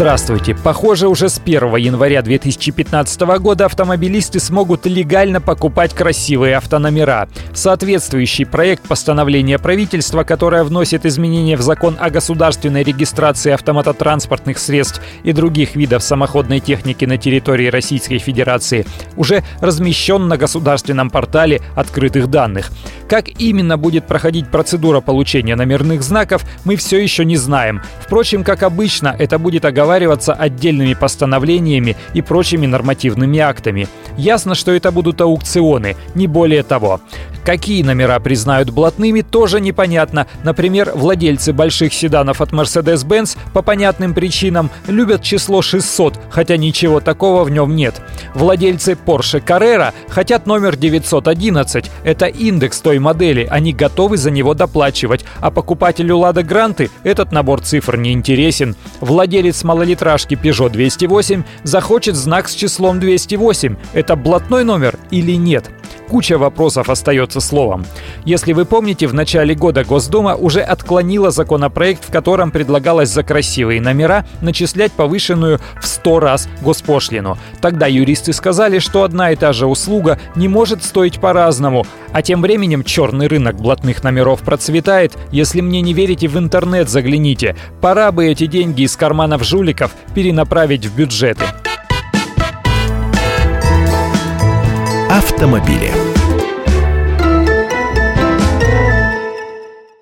Здравствуйте. Похоже, уже с 1 января 2015 года автомобилисты смогут легально покупать красивые автономера. Соответствующий проект постановления правительства, которое вносит изменения в закон о государственной регистрации автомототранспортных средств и других видов самоходной техники на территории Российской Федерации, уже размещен на государственном портале открытых данных. Как именно будет проходить процедура получения номерных знаков, мы все еще не знаем. Впрочем, как обычно, это будет оговариваться отдельными постановлениями и прочими нормативными актами. Ясно, что это будут аукционы, не более того. Какие номера признают блатными, тоже непонятно. Например, владельцы больших седанов от Mercedes-Benz по понятным причинам любят число 600, хотя ничего такого в нем нет. Владельцы Porsche Carrera хотят номер 911. Это индекс той модели, они готовы за него доплачивать. А покупателю Lada Гранты этот набор цифр не интересен. Владелец малолитражки Peugeot 208 захочет знак с числом 208. Это блатной номер или нет? Куча вопросов остается словом. Если вы помните, в начале года Госдума уже отклонила законопроект, в котором предлагалось за красивые номера начислять повышенную в 100 раз госпошлину. Тогда юристы сказали, что одна и та же услуга не может стоить по-разному, а тем временем черный рынок блатных номеров процветает. Если мне не верите, в интернет загляните. Пора бы эти деньги из карманов жуликов перенаправить в бюджеты. Автомобили.